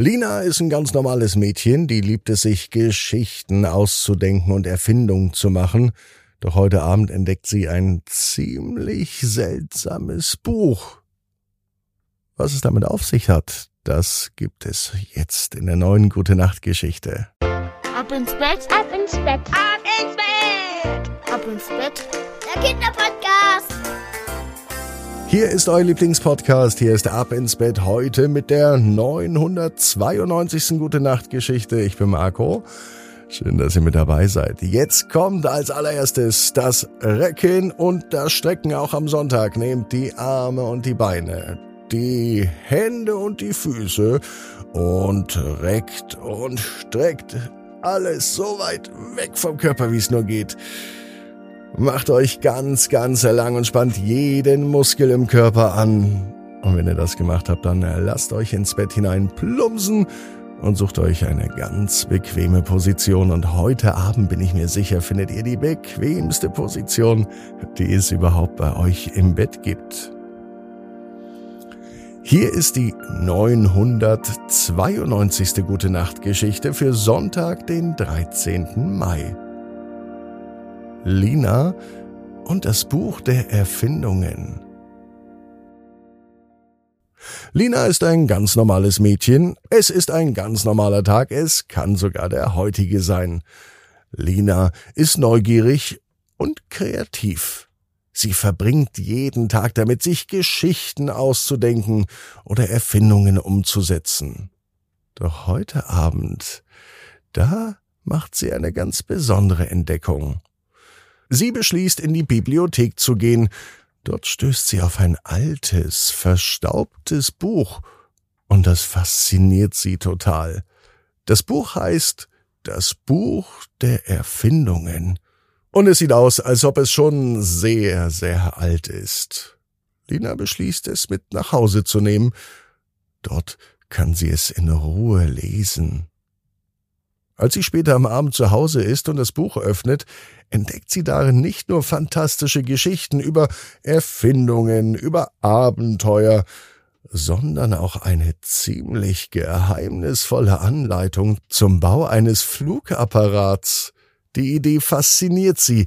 Lina ist ein ganz normales Mädchen, die liebt es sich, Geschichten auszudenken und Erfindungen zu machen. Doch heute Abend entdeckt sie ein ziemlich seltsames Buch. Was es damit auf sich hat, das gibt es jetzt in der neuen Gute Nacht Geschichte. Ab ins Bett, ab ins Bett, ab ins Bett, ab ins Bett. Der Kinderpodcast. Hier ist euer Lieblingspodcast. Hier ist Ab ins Bett heute mit der 992. Gute Nacht Geschichte. Ich bin Marco. Schön, dass ihr mit dabei seid. Jetzt kommt als allererstes das Recken und das Strecken auch am Sonntag. Nehmt die Arme und die Beine, die Hände und die Füße und reckt und streckt alles so weit weg vom Körper, wie es nur geht. Macht euch ganz, ganz lang und spannt jeden Muskel im Körper an. Und wenn ihr das gemacht habt, dann lasst euch ins Bett hinein plumpsen und sucht euch eine ganz bequeme Position. Und heute Abend bin ich mir sicher, findet ihr die bequemste Position, die es überhaupt bei euch im Bett gibt. Hier ist die 992. Gute Nacht Geschichte für Sonntag, den 13. Mai. Lina und das Buch der Erfindungen. Lina ist ein ganz normales Mädchen, es ist ein ganz normaler Tag, es kann sogar der heutige sein. Lina ist neugierig und kreativ. Sie verbringt jeden Tag damit, sich Geschichten auszudenken oder Erfindungen umzusetzen. Doch heute Abend, da macht sie eine ganz besondere Entdeckung. Sie beschließt, in die Bibliothek zu gehen. Dort stößt sie auf ein altes, verstaubtes Buch, und das fasziniert sie total. Das Buch heißt Das Buch der Erfindungen, und es sieht aus, als ob es schon sehr, sehr alt ist. Lina beschließt, es mit nach Hause zu nehmen. Dort kann sie es in Ruhe lesen. Als sie später am Abend zu Hause ist und das Buch öffnet, entdeckt sie darin nicht nur fantastische Geschichten über Erfindungen, über Abenteuer, sondern auch eine ziemlich geheimnisvolle Anleitung zum Bau eines Flugapparats. Die Idee fasziniert sie,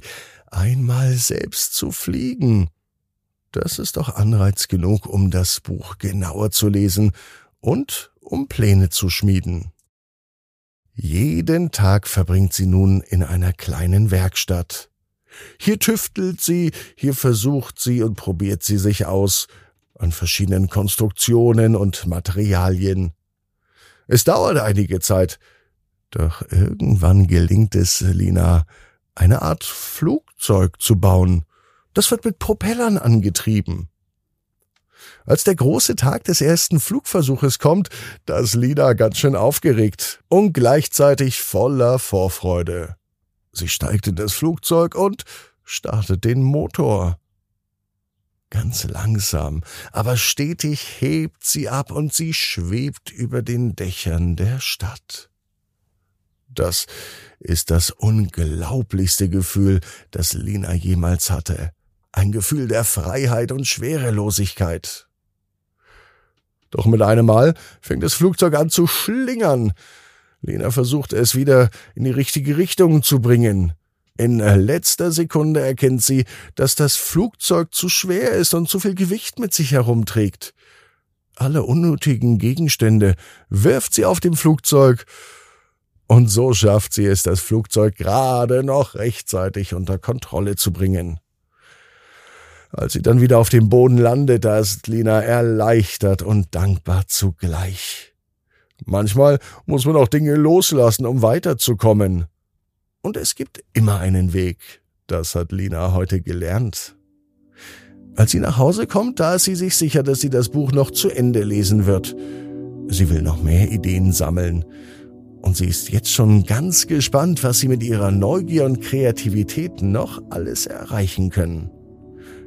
einmal selbst zu fliegen. Das ist doch Anreiz genug, um das Buch genauer zu lesen und um Pläne zu schmieden. Jeden Tag verbringt sie nun in einer kleinen Werkstatt. Hier tüftelt sie, hier versucht sie und probiert sie sich aus an verschiedenen Konstruktionen und Materialien. Es dauert einige Zeit, doch irgendwann gelingt es Lina, eine Art Flugzeug zu bauen. Das wird mit Propellern angetrieben. Als der große Tag des ersten Flugversuches kommt, da ist Lina ganz schön aufgeregt und gleichzeitig voller Vorfreude. Sie steigt in das Flugzeug und startet den Motor. Ganz langsam, aber stetig hebt sie ab und sie schwebt über den Dächern der Stadt. Das ist das unglaublichste Gefühl, das Lina jemals hatte. Ein Gefühl der Freiheit und Schwerelosigkeit. Doch mit einem Mal fängt das Flugzeug an zu schlingern. Lena versucht es wieder in die richtige Richtung zu bringen. In letzter Sekunde erkennt sie, dass das Flugzeug zu schwer ist und zu viel Gewicht mit sich herumträgt. Alle unnötigen Gegenstände wirft sie auf dem Flugzeug, und so schafft sie es, das Flugzeug gerade noch rechtzeitig unter Kontrolle zu bringen. Als sie dann wieder auf dem Boden landet, da ist Lina erleichtert und dankbar zugleich. Manchmal muss man auch Dinge loslassen, um weiterzukommen. Und es gibt immer einen Weg. Das hat Lina heute gelernt. Als sie nach Hause kommt, da ist sie sich sicher, dass sie das Buch noch zu Ende lesen wird. Sie will noch mehr Ideen sammeln. Und sie ist jetzt schon ganz gespannt, was sie mit ihrer Neugier und Kreativität noch alles erreichen können.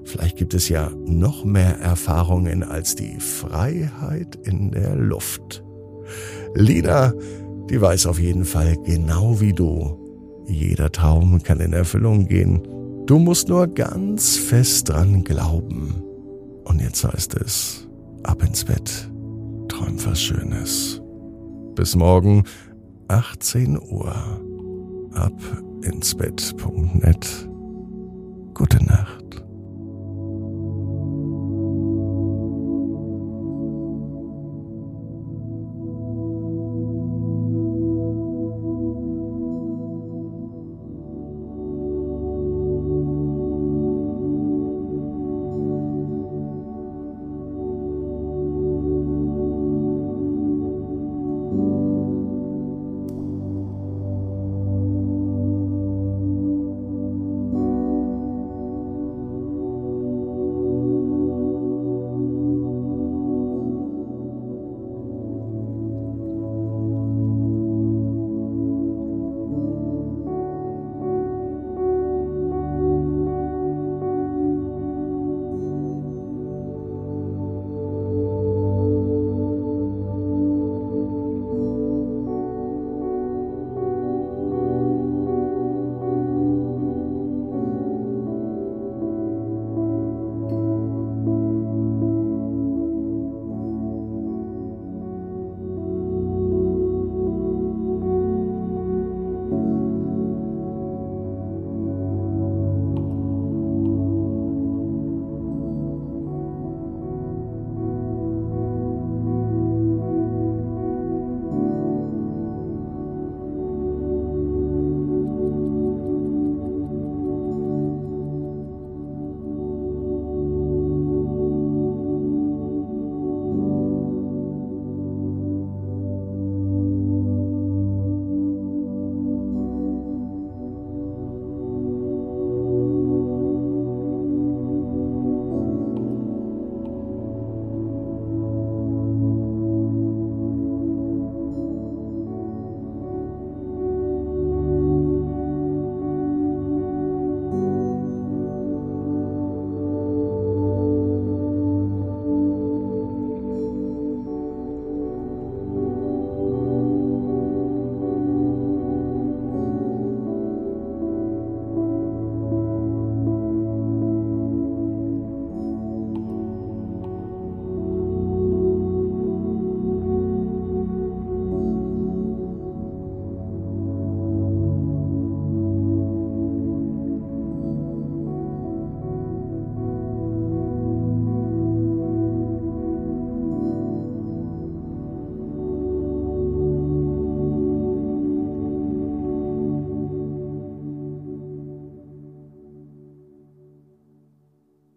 Vielleicht gibt es ja noch mehr Erfahrungen als die Freiheit in der Luft. Lina, die weiß auf jeden Fall genau wie du. Jeder Traum kann in Erfüllung gehen. Du musst nur ganz fest dran glauben. Und jetzt heißt es, ab ins Bett, träum was Schönes. Bis morgen, 18 Uhr. Ab ins Bett.net. Gute Nacht.